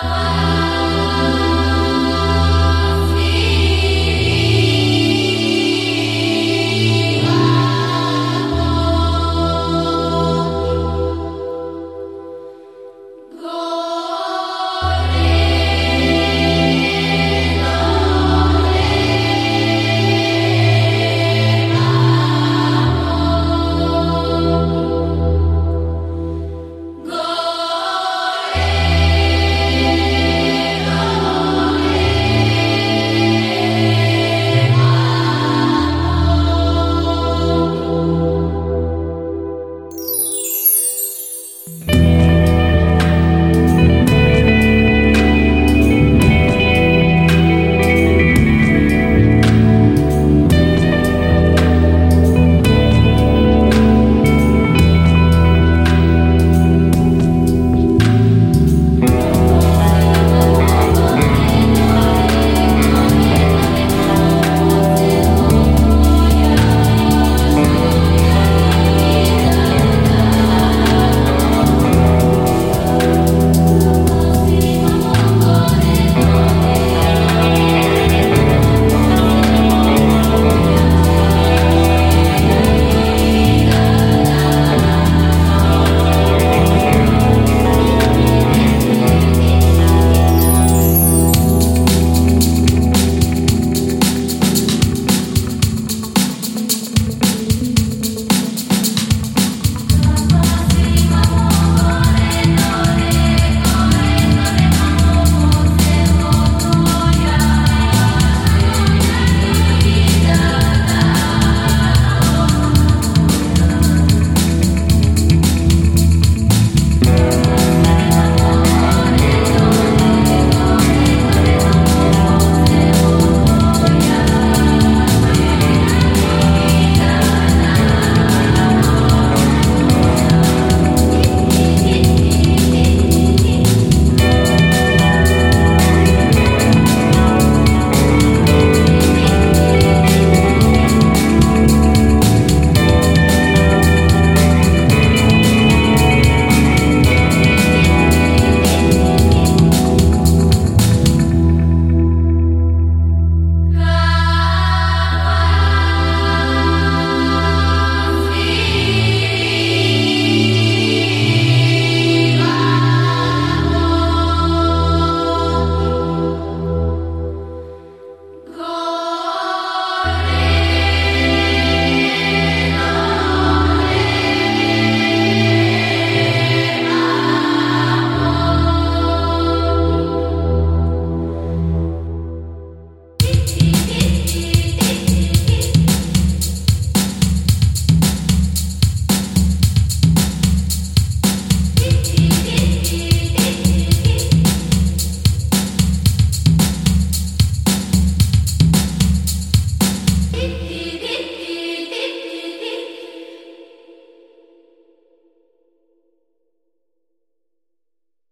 Baba